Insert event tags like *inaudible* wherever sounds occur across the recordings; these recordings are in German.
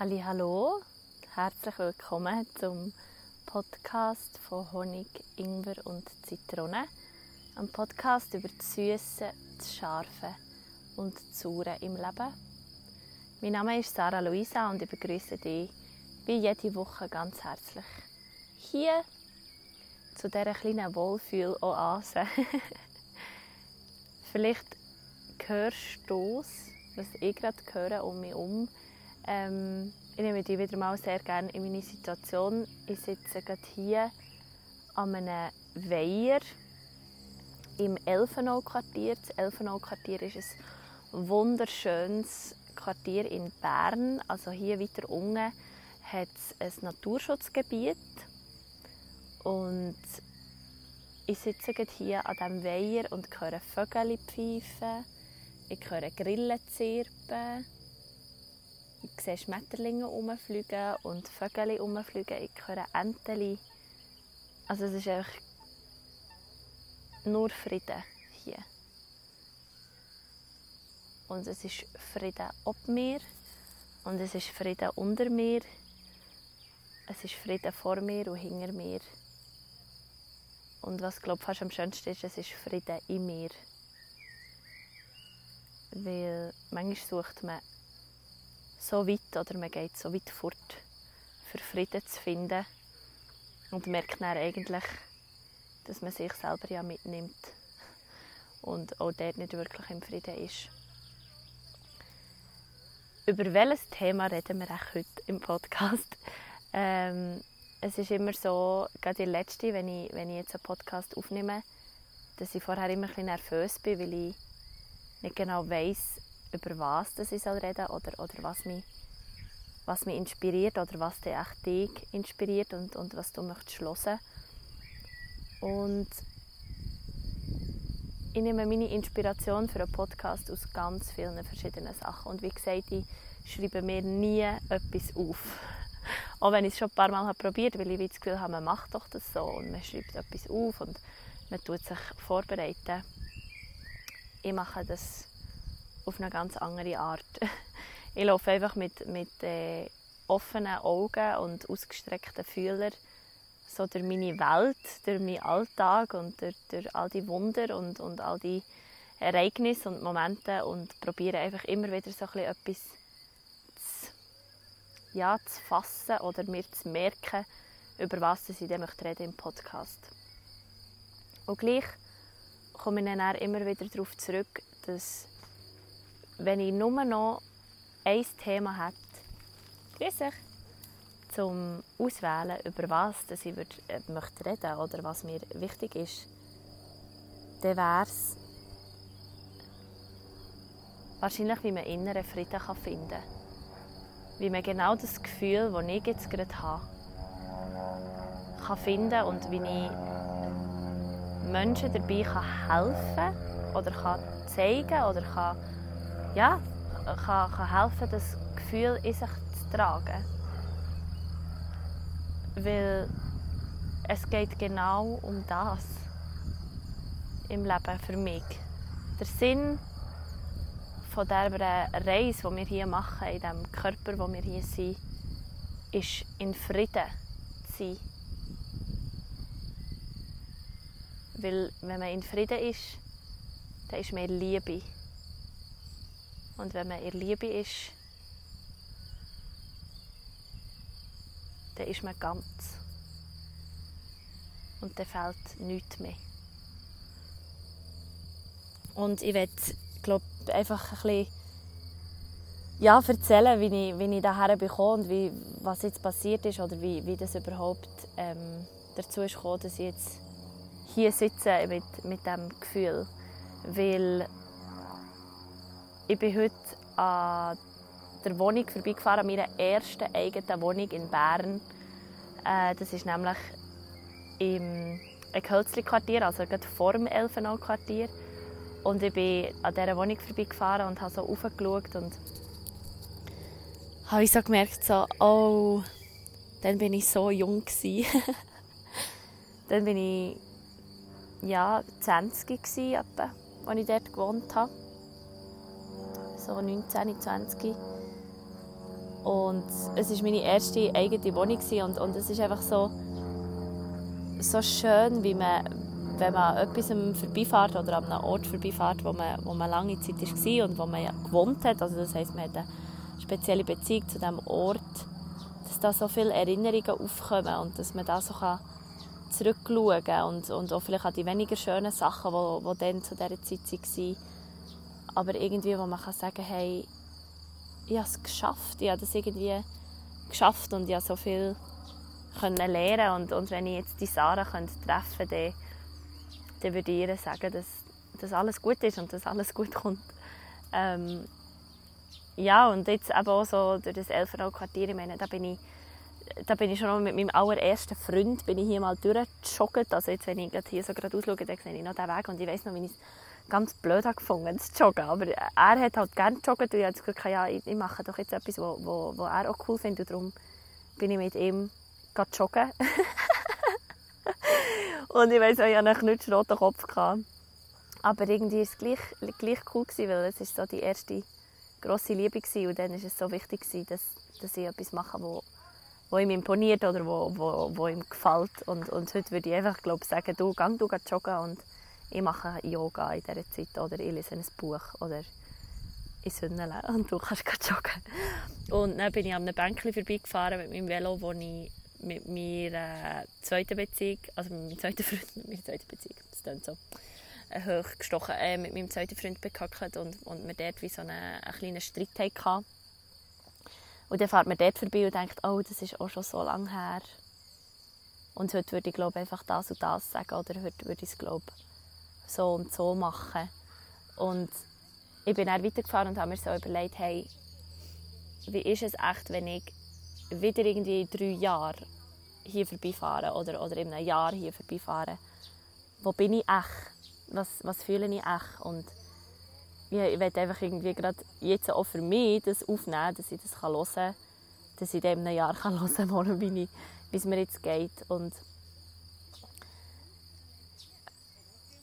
Hallo, herzlich willkommen zum Podcast von Honig, Ingwer und Zitrone. Ein Podcast über das Süße, das Scharfe und das Saure im Leben. Mein Name ist Sarah Luisa und ich begrüße dich wie jede Woche ganz herzlich hier zu dieser kleinen Wohlfühl-Oase. *laughs* Vielleicht hörst du es, was ich gerade höre um mich herum ähm, ich nehme dich wieder mal sehr gerne in meine Situation. Ich sitze gerade hier an einem Weiher im Elfenau-Quartier. Das Elfenau-Quartier ist ein wunderschönes Quartier in Bern. Also hier weiter unten hat es ein Naturschutzgebiet. Und ich sitze hier an diesem Weiher und höre Vögel pfeifen. Ich höre Grillen zirpen. Ich sehe Schmetterlinge herumfliegen und Vögel herumfliegen. Ich höre Enten. Also es ist einfach nur Frieden hier. Und es ist Frieden ob mir und es ist Frieden unter mir. Es ist Frieden vor mir und hinter mir. Und was glaube fast am schönsten ist, es ist Frieden in mir. Weil manchmal sucht man so weit oder man geht so weit fort, für Frieden zu finden und merkt dann eigentlich, dass man sich selber ja mitnimmt und auch dort nicht wirklich im Frieden ist. Über welches Thema reden wir heute im Podcast? *laughs* Ähm, es ist immer so, gerade die letzte, wenn ich, wenn ich jetzt einen Podcast aufnehme, dass ich vorher immer ein bisschen nervös bin, weil ich nicht genau weiß, über was das ich soll reden oder, oder was, mich, was mich inspiriert oder was dich dich inspiriert und, und was du möchtest hören. Und ich nehme meine Inspiration für einen Podcast aus ganz vielen verschiedenen Sachen. Und wie gesagt, ich schreibe mir nie etwas auf. *laughs* Auch wenn ich es schon ein paar Mal habe probiert weil ich das Gefühl habe, man macht doch das so und man schreibt etwas auf und man tut sich vorbereiten. Ich mache das auf eine ganz andere Art. *laughs* Ich laufe einfach mit, mit äh, offenen Augen und ausgestreckten Fühlern so durch meine Welt, durch meinen Alltag und durch, durch all die Wunder und, und all die Ereignisse und Momente und probiere einfach immer wieder so ein etwas zu, ja, zu fassen oder mir zu merken, über was ich dann reden im Podcast. Und gleich komme ich dann immer wieder darauf zurück, dass wenn ich nur noch ein Thema hätte, grüß dich, zum Auswählen, über was dass ich würd, äh, möchte reden oder was mir wichtig ist, dann wäre es wahrscheinlich, wie man inneren Frieden kann finden kann. Wie man genau das Gefühl, das ich jetzt gerade habe, kann finden und wie ich Menschen dabei kann helfen oder kann zeigen oder kann ja, kann, kann helfen, das Gefühl in sich zu tragen. Weil es geht genau um das im Leben für mich. Der Sinn von dieser Reise, die wir hier machen, in dem Körper, wo wir hier sind, ist in Frieden zu sein. Weil wenn man in Frieden ist, dann ist mehr Liebe. Und wenn man in Liebe ist, dann ist man ganz. Und dann fehlt nichts mehr. Und ich werde, glaube einfach ein bisschen ja, erzählen, wie ich, wie ich daher bekomme und wie, was jetzt passiert ist oder wie, wie das überhaupt ähm, dazu ist gekommen, dass ich jetzt hier sitze mit, mit diesem Gefühl. Weil ich bin heute an der Wohnung vorbeigefahren, an meiner ersten eigenen Wohnung in Bern. Äh, das ist nämlich im Hölzli-Quartier, also gerade vor dem Elfenau-Quartier. Und ich bin an dieser Wohnung vorbeigefahren und habe so raufgeschaut und habe ich so gemerkt, so, oh, dann bin ich so jung *laughs* dann bin ich ja, 20 gewesen, als ich dort gewohnt habe so 19, 20. Und es war meine erste eigene Wohnung und, und es ist einfach so, so schön, wie man, wenn man etwas vorbeifährt oder an einem Ort vorbeifährt, wo man, wo man lange Zeit war und wo man ja gewohnt hat. Also das heisst, man hat eine spezielle Beziehung zu diesem Ort, dass da so viele Erinnerungen aufkommen und dass man da so kann zurückschauen und, und auch vielleicht an die weniger schönen Sachen, die, die dann zu dieser Zeit waren. Aber irgendwie, wo man kann sagen hey, ich habe es geschafft, ich habe das irgendwie geschafft und ich habe so viel können lernen und, und wenn ich jetzt die Sarah könnte treffen könnte, dann, dann würde ich ihr sagen, dass, dass alles gut ist und dass alles gut kommt. Ähm, ja, und jetzt eben auch so durch das Elfenau-Quartier, ich meine, da bin ich da bin ich schon mit meinem allerersten Freund bin ich hier mal durchgejoggt. Also jetzt, wenn ich hier so gerade ausschaue, dann sehe ich noch den Weg und ich weiß noch, wie ich ganz blöd gefunden zu joggen. Aber er hat halt gerne gejoggt und ich habe Gefühl, ja, ich, mache doch jetzt etwas, was wo, wo er auch cool findet und darum bin ich mit ihm joggen. *laughs* und ich weiß auch, ich hatte einen knutschroten Kopf. Gehabt. Aber irgendwie war es gleich, gleich cool, gewesen, weil es so die erste grosse Liebe war und dann war es so wichtig, dass, dass ich etwas mache, wo, wo ihm imponiert oder wo, wo, wo ihm gefällt. Und, und heute würde ich einfach glaub, sagen, du, geh du joggen und ich mache Yoga in dieser Zeit oder ich lese ein Buch oder ich sünnele *laughs* und du kannst joggen. Und dann bin ich an einem Bänkchen vorbeigefahren mit meinem Velo, wo ich mit meiner zweiten Beziehung, also mit meinem zweiten Freund, *laughs* mit meiner zweiten Beziehung, das klingt so, äh, hochgestochen, äh, mit meinem zweiten Freund bekackt und, und wir dort wie so einen, einen kleinen Streit hatten. Und dann fährt man dort vorbei und denkt, oh, das ist auch schon so lange her. Und heute würde ich glaube einfach das und das sagen oder heute würde ich es glaube so und so machen. Und ich bin dann weitergefahren und habe mir so überlegt, hey, wie ist es echt, wenn ich wieder irgendwie drei Jahren hier vorbeifahre oder, oder in einem Jahr hier vorbeifahre? Wo bin ich echt? Was, was fühle ich echt? Und ja, ich will einfach irgendwie gerade jetzt auch für mich das aufnehmen, dass ich das hören kann, dass ich in diesem Jahr *laughs* kann hören kann, wie es mir jetzt geht. Und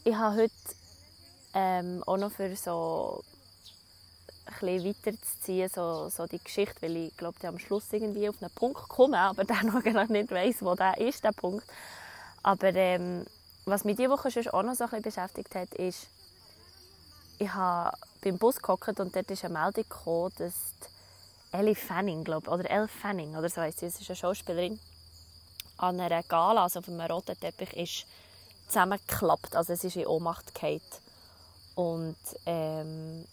ich habe heute ähm, auch noch für so ein weiterzuziehen, so, so die Geschichte, weil ich glaube, ich am Schluss irgendwie auf einen Punkt komme, aber *laughs* der noch genau nicht weiß, wo der ist, der Punkt. Aber ähm, was mich diese Woche schon auch noch so ein beschäftigt hat, ist, ich habe beim Bus gehockt und dort ist eine Meldung gekommen, dass Ellie Fanning, glaube oder Elle Fanning, oder so heisst sie, ist eine Schauspielerin, an einer Gala, also auf einem roten Teppich, ist zusammengeklappt, also es ist in Ohnmacht gefallen. Und, ähm,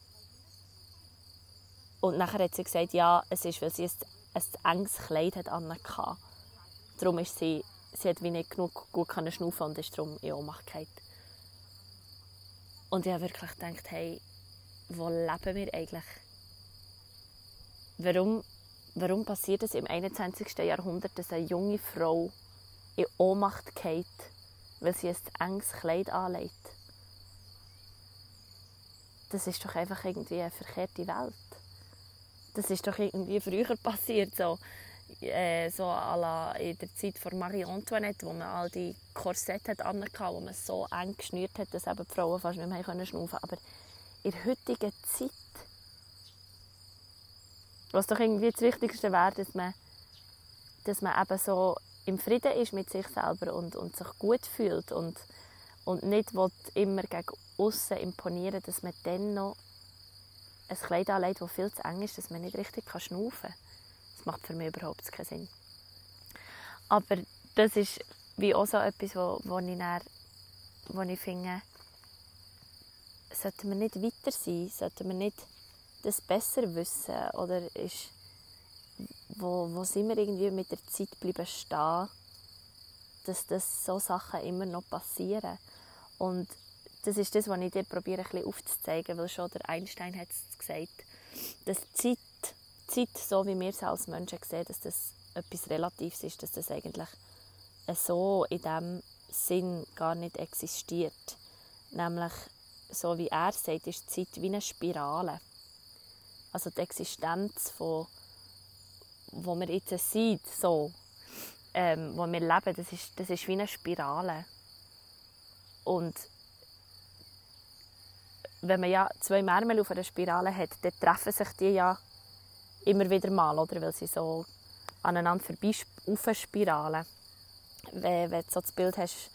und nachher hat sie gesagt, ja, es ist, weil sie ein, ein enges Kleid hat hatte. Darum ist sie, sie hat wie nicht genug gut schnaufen und ist darum in Ohnmacht gefallen. Und ich habe wirklich gedacht, hey, wo leben wir eigentlich? Warum, warum passiert es im 21. Jahrhundert, dass eine junge Frau in Ohnmacht geht, weil sie ein enges Kleid anlegt? Das ist doch einfach irgendwie eine verkehrte Welt. Das ist doch irgendwie früher *laughs* passiert. So äh, so la, in der Zeit von Marie Antoinette, wo man all die Korsette hat wo man so eng geschnürt hat, dass eben die Frauen fast nicht mehr schnaufen konnten. Aber in der heutigen Zeit, was doch irgendwie das Wichtigste wäre, dass man, dass man eben so im Frieden ist mit sich selber und, und sich gut fühlt und, und nicht immer gegen außen imponieren, dass man dann noch ein Kleid anlegt, das viel zu eng ist, dass man nicht richtig schnaufen kann. Das macht für mich überhaupt keinen Sinn. Aber das ist wie auch so etwas, wo, wo, ich, dann, wo ich finde, sollten wir nicht weiter sein, sollten wir nicht das besser wissen oder ist, wo, wo sind wir irgendwie mit der Zeit bleiben stehen, dass das so Sachen immer noch passieren und das ist das, was ich dir probiere ein bisschen aufzuzeigen, weil schon der Einstein hat es gesagt, dass Zeit Zeit, so wie wir es als Menschen sehen, dass das etwas Relatives ist, dass das eigentlich so in diesem Sinn gar nicht existiert. Nämlich, so wie er sagt, ist Zeit wie eine Spirale. Also die Existenz, von, wo wir jetzt sind, so, ähm, wo wir leben, das ist, das ist wie eine Spirale. Und wenn man ja zwei Märmel auf einer Spirale hat, dann treffen sich die ja immer wieder mal, oder? Weil sie so aneinander vorbei aufspiralen. Wenn, wenn du so das Bild hast,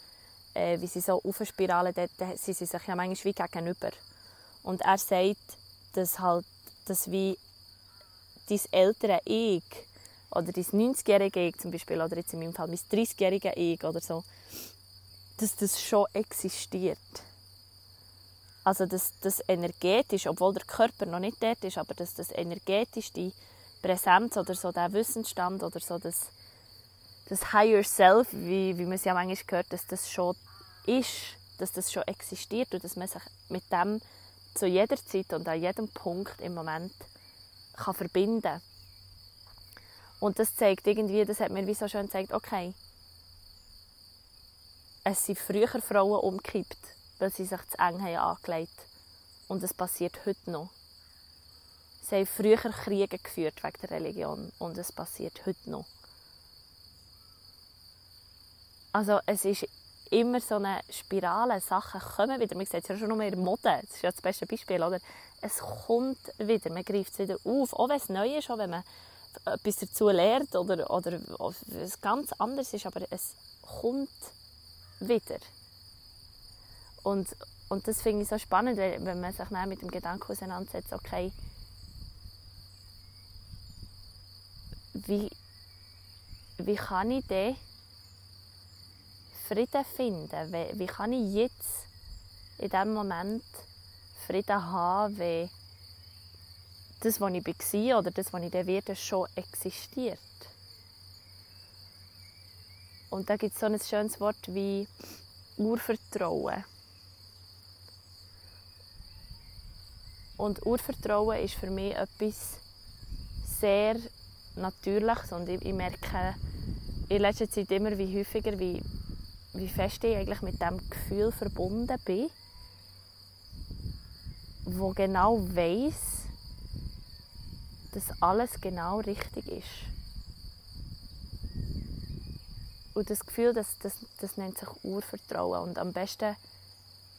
äh, wie sie so aufspiralen, dann, dann sind sie sich ja manchmal wie gegenüber. Und er sagt, dass halt, dass wie dein ältere Ich oder dein 90-jährige Ich zum Beispiel, oder jetzt in meinem Fall mein 30-jährige Ich oder so, dass das schon existiert. Also dass das energetisch, obwohl der Körper noch nicht dort ist, aber dass das energetisch die Präsenz oder so der Wissensstand oder so das, das Higher Self, wie, wie man es ja manchmal hört, dass das schon ist, dass das schon existiert und dass man sich mit dem zu jeder Zeit und an jedem Punkt im Moment kann verbinden Und das zeigt irgendwie, das hat mir wie so schön gezeigt, okay, es sind früher Frauen umgekippt, weil sie sich zu eng haben angelegt Und es passiert heute noch. Sie haben früher Kriege geführt wegen der Religion und es passiert heute noch. Also es ist immer so eine Spirale, Sachen kommen wieder. Man sieht es ja schon nur in der Mode, das ist ja das beste Beispiel, oder? Es kommt wieder, man greift es wieder auf, auch wenn es neu ist, auch wenn man etwas dazu lernt oder, oder es ganz anders ist, aber es kommt wieder. Und, und das finde ich so spannend, wenn man sich mit dem Gedanken auseinandersetzt, okay, wie, wie kann ich denn Frieden finden? Wie, wie kann ich jetzt in diesem Moment Frieden haben, wenn das, was ich war oder das, was ich dann werde, schon existiert? Und da gibt es so ein schönes Wort wie Urvertrauen. Und Urvertrauen ist für mich etwas sehr Natürliches und ich, ich merke in letzter Zeit immer wie häufiger, wie, wie fest ich eigentlich mit dem Gefühl verbunden bin, wo genau weiß, dass alles genau richtig ist. Und das Gefühl, das, das, das nennt sich Urvertrauen. Und am besten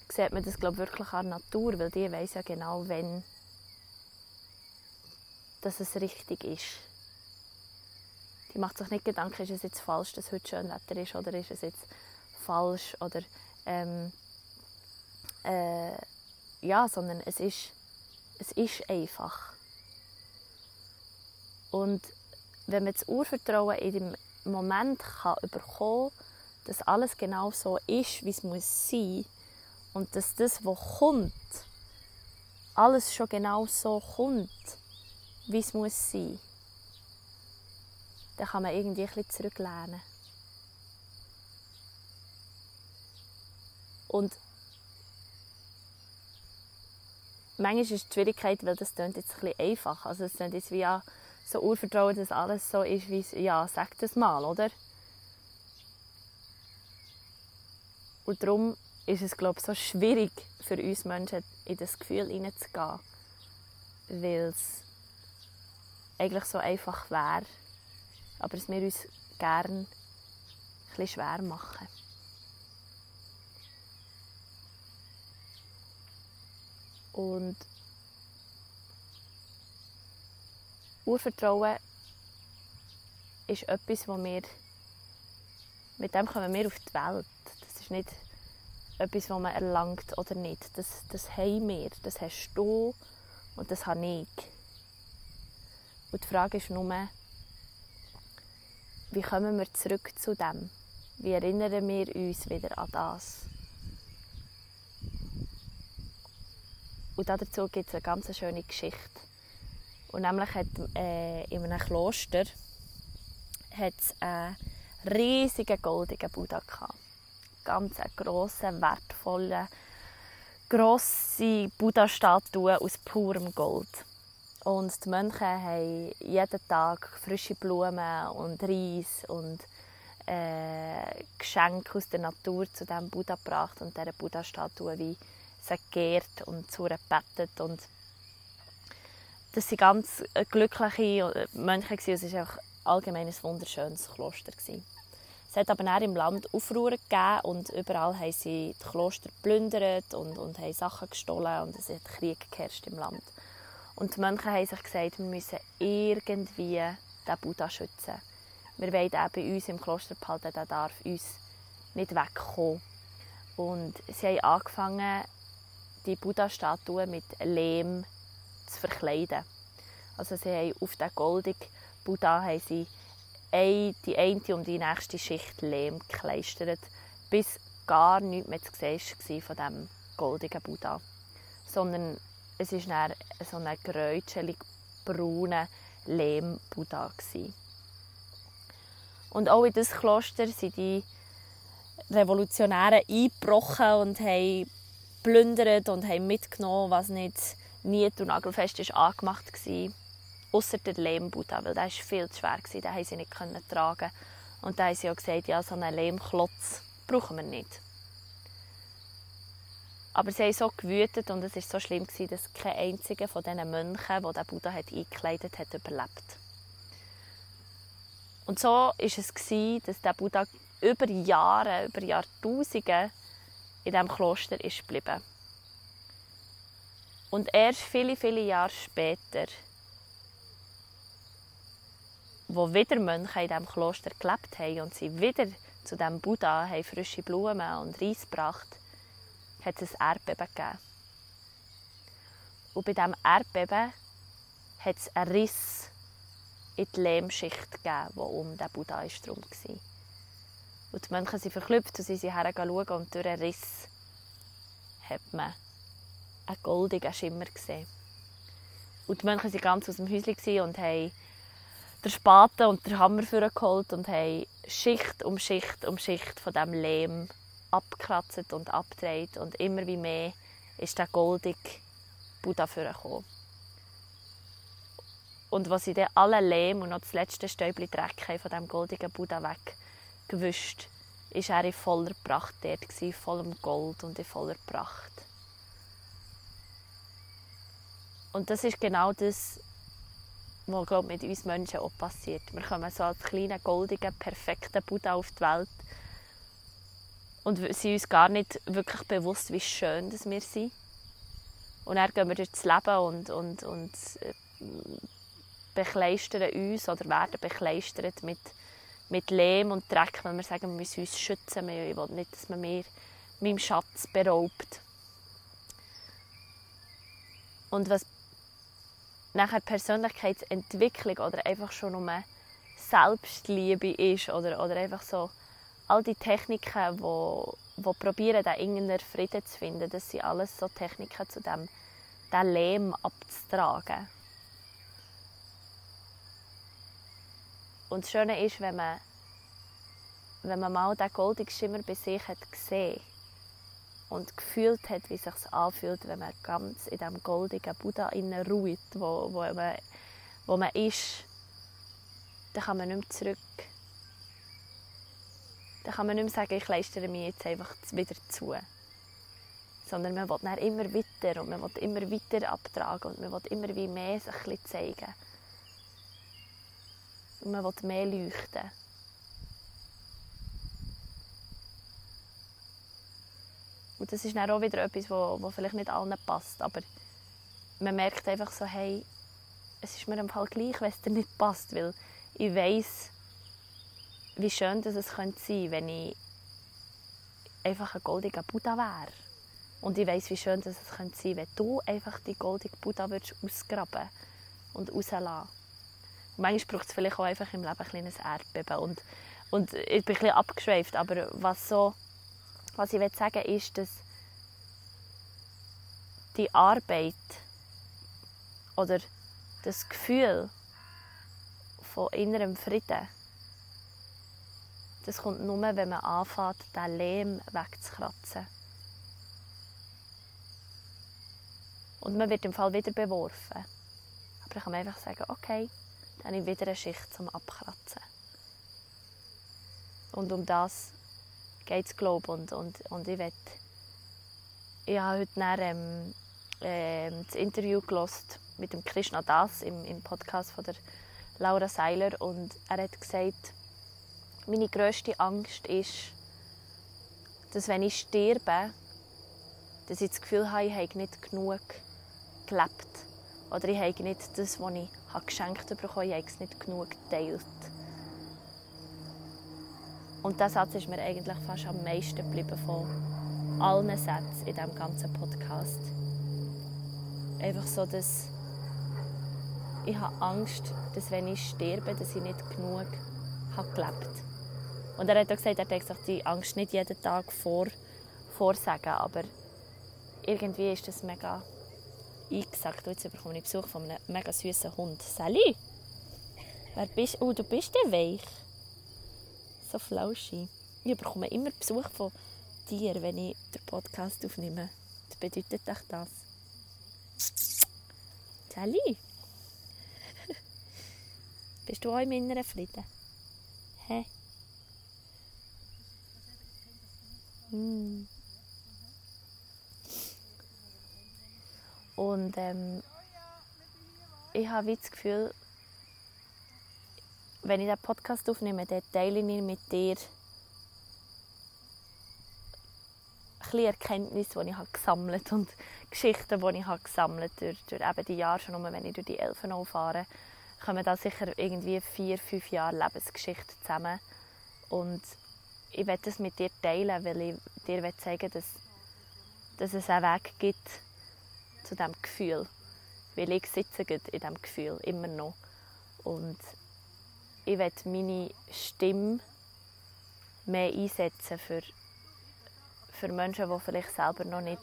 sieht man das glaub, wirklich an der Natur, weil die weiß ja genau, wenn dass es richtig ist. Die macht sich nicht Gedanken, ist es jetzt falsch, dass heute schön Wetter ist oder ist es jetzt falsch oder ähm, äh, ja, sondern es ist, es ist einfach. Und wenn man das Urvertrauen in dem Moment kann bekommen dass alles genau so ist, wie es muss sein und dass das, was kommt, alles schon genau so kommt, wie es muss sein. Dann kann man irgendwie ein bisschen zurücklernen. Und manchmal ist die Schwierigkeit, weil das klingt jetzt ein bisschen einfach. Also es klingt jetzt wie ja, so Urvertrauen, dass alles so ist, wie es, ja, sag das mal, oder? Und darum ist es, glaube ich, so schwierig für uns Menschen, in das Gefühl hineinzugehen, weil es eigentlich so einfach wäre, aber es wir uns gerne ein schwer machen. Und Urvertrauen ist etwas, wo wir mit dem kommen wir auf die Welt. Das ist nicht etwas, das man erlangt oder nicht. Das, das haben wir, das hast du und das habe ich. Und die Frage ist nur, wie kommen wir zurück zu dem? Wie erinnern wir uns wieder an das? Und dazu gibt es eine ganz schöne Geschichte. Und nämlich hat äh, in einem Kloster hat es einen riesigen goldenen Buddha gehabt. Ganz grosse, wertvolle, grosse Buddha-Statue aus purem Gold. Und die Mönche haben jeden Tag frische Blumen und Reis und äh, Geschenke aus der Natur zu diesem Buddha gebracht und dieser Buddha-Statue wie sie geehrt und zu. Und das waren ganz glückliche Mönche. Es war allgemein ein wunderschönes Kloster. Es hat aber auch im Land Aufruhr gegeben und überall haben sie die Kloster geplündert und, und haben Sachen gestohlen und es hat Krieg geherrscht im Land. Und die Mönche haben sich gesagt, wir müssen irgendwie den Buddha schützen. Wir wollen den bei uns im Kloster behalten, der darf uns nicht wegkommen. Und sie haben angefangen, die Buddha-Statue mit Lehm zu verkleiden. Also sie haben auf den goldigen Buddha haben sie die eine und die nächste Schicht Lehm gekleistert, bis gar nichts mehr zu sehen war von diesem goldigen Buddha. Sondern es war so ein gräutschelig brauner Lehm-Buddha. Und auch in dieses Kloster sind die Revolutionäre eingebrochen und haben plündert und haben mitgenommen, was nicht niet und nagelfest ist angemacht war. Ausser der Lehmbuddha, weil der war viel zu schwer. Den konnten sie nicht tragen. Und da haben sie auch gesagt, ja, so einen Lehmklotz brauchen wir nicht. Aber sie haben so gewütet und es war so schlimm, dass kein einziger von diesen Mönchen, der den Buddha hat eingekleidet hat, überlebt. Und so war es, dass der Buddha über Jahre, über Jahrtausende in diesem Kloster ist geblieben. Und erst viele, viele Jahre später, wo wieder Mönche in diesem Kloster gelebt haben und sie wieder zu dem Buddha haben frische Blumen und Reis gebracht, hat es ein Erdbeben gegeben. Und bei diesem Erdbeben hat es einen Riss in die Lehmschicht gegeben, die um den Buddha drum war. Und die Mönche sind verklüpft und sie sind hergeschaut und durch einen Riss hat man einen goldigen Schimmer gesehen. Und die Mönche waren ganz aus dem Häuschen und haben den Spaten und den Hammer geholt und haben Schicht um Schicht um Schicht von diesem Lehm abgekratzt und abgedreht. Und immer wie mehr ist der goldige Buddha vorgekommen. Und als sie dann alle Lehm und noch das letzte Stäubchen Dreck von diesem goldigen Buddha weggewischt war er in voller Pracht dort, in Gold und in voller Pracht. Und das ist genau das, was glaub, mit uns Menschen auch passiert. Wir kommen so als kleiner, goldiger, perfekter Buddha auf die Welt und sind uns gar nicht wirklich bewusst, wie schön dass wir sind. Und dann gehen wir durchs Leben und, und, und äh, bekleistern uns oder werden bekleistert mit, mit Lehm und Dreck, weil wir sagen, wir müssen uns schützen. Ich will nicht, dass man mir meinem Schatz beraubt. Und was nachher Persönlichkeitsentwicklung oder einfach schon um Selbstliebe ist oder, oder einfach so all die Techniken, wo, wo probieren, den inneren Frieden zu finden, das sind alles so Techniken, zu dem den Lehm abzutragen. Und das Schöne ist, wenn man, wenn man mal diesen goldenen Schimmer bei sich hat gesehen und gefühlt hat, wie sich anfühlt, wenn man ganz in diesem goldenen Buddha innen ruht, wo, wo, man, wo man ist, dann kann man nicht mehr zurück dann kann man nicht mehr sagen, ich leistere mich jetzt einfach wieder zu. Sondern man will dann immer weiter und man will immer weiter abtragen und man will immer wie mehr sich zeigen. Und man will mehr leuchten. Und das ist dann auch wieder etwas, was vielleicht nicht allen passt, aber man merkt einfach so, hey, es ist mir im Fall gleich, wenn es dir nicht passt, weil ich weiß wie schön dass es sein könnte, wenn ich einfach ein goldiger Buddha wäre. Und ich weiß, wie schön dass es sein könnte, wenn du einfach die goldige Buddha würdest ausgraben und rauslassen. Und manchmal braucht es vielleicht auch einfach im Leben ein kleines Erdbeben. Und, und ich bin ein bisschen abgeschweift, aber was, so, was ich sagen will, ist, dass die Arbeit oder das Gefühl von innerem Frieden das kommt nur, wenn man anfängt, den Lehm wegzukratzen. Und man wird im Fall wieder beworfen. Aber ich kann einfach sagen, okay, dann habe ich wieder eine Schicht zum Abkratzen. Und um das geht es, glaube ich. Und, und, und ich will, ich habe heute nach, ähm, äh, das Interview mit dem Krishna Das im, im Podcast von der Laura Seiler und er hat gesagt, meine grösste Angst ist, dass wenn ich sterbe, dass ich das Gefühl habe, ich habe nicht genug gelebt Oder ich habe nicht das, was ich geschenkt bekommen habe, ich habe es nicht genug geteilt. Und dieser Satz ist mir eigentlich fast am meisten geblieben von allen Sätzen in diesem ganzen Podcast. Einfach so, dass ich habe Angst, dass wenn ich sterbe, dass ich nicht genug habe gelebt Und er hat auch gesagt, er hat sich die Angst nicht jeden Tag vor, vorsagen, aber irgendwie ist das mega eingesagt. Jetzt bekomme ich Besuch von einem mega süßen Hund. Sally, wer bist du? Oh, du bist der weich. So flauschig. Ich bekomme immer Besuch von dir, wenn ich den Podcast aufnehme. Was bedeutet euch das? Sally? *laughs* Bist du auch im inneren Frieden? Hä? Hm. Und ähm, ich habe das Gefühl, wenn ich diesen Podcast aufnehme, dann teile ich mit dir ein Erkenntnisse, die ich gesammelt habe und Geschichten, die ich gesammelt habe durch, durch eben die Jahre schon, wenn ich durch die Elfenau fahre, kommen da sicher irgendwie vier, fünf Jahre Lebensgeschichte zusammen. Und ich werde das mit dir teilen, weil ich dir zeigen dass, dass es einen Weg gibt, zu diesem Gefühl. Weil ich sitze in diesem Gefühl, immer noch. Und ich werde meine Stimme mehr einsetzen für, für Menschen, die vielleicht selber noch nicht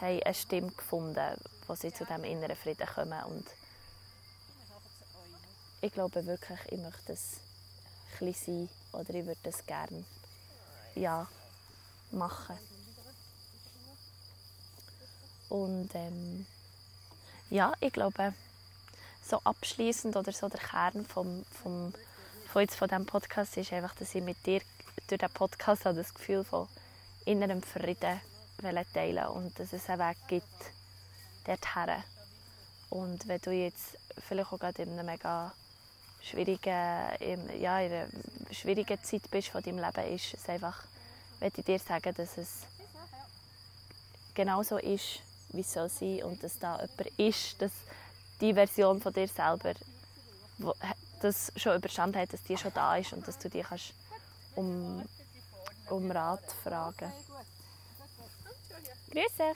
haben eine Stimme gefunden haben, wo sie zu diesem inneren Frieden kommen. Und ich glaube wirklich, ich möchte es ein sein oder ich würde es gerne ja, machen. Und ähm, ja, ich glaube, so abschließend oder so der Kern vom, vom, von, jetzt von diesem Podcast ist einfach, dass ich mit dir durch diesen Podcast das Gefühl von innerem Frieden teilen und dass es einen Weg gibt dorthin. Und wenn du jetzt vielleicht auch gerade in einer mega schwierigen, ja, in einer schwierigen Zeit bist von deinem Leben, ist es einfach, möchte ich dir sagen, dass es genauso ist, wie es soll sein und dass da jemand ist, dass die Version von dir selber wo, das schon überstanden hat, dass die schon da ist und dass du dich kannst um, um Rat fragen Grüße!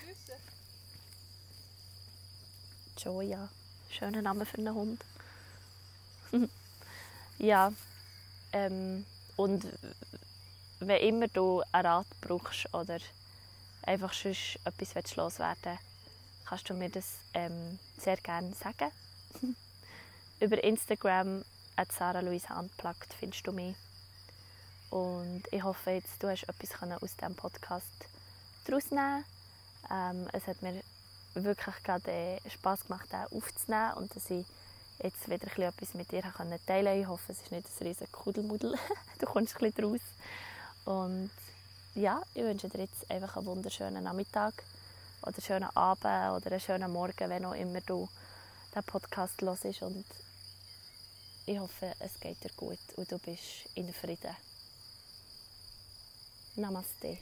Joya. Schöner Name für einen Hund. *laughs* ja. Ähm, und wenn immer du einen Rat brauchst oder einfach sonst etwas loswerden willst, kannst du mir das ähm, sehr gerne sagen. *laughs* Über Instagram at Sarah findest du mich. Und ich hoffe jetzt, du hast etwas aus diesem Podcast daraus ähm, Es hat mir wirklich gerade äh, Spass gemacht, den aufzunehmen und dass ich jetzt wieder etwas mit dir teilen konnte. Ich hoffe, es ist nicht ein riesiger Kudelmudel. *laughs* du kommst ein bisschen raus. Und ja, ich wünsche dir jetzt einfach einen wunderschönen Nachmittag oder schönen Abend oder einen schönen Morgen, wenn auch immer du den Podcast hörst. Und ich hoffe, es geht dir gut und du bist in Frieden. Namaste.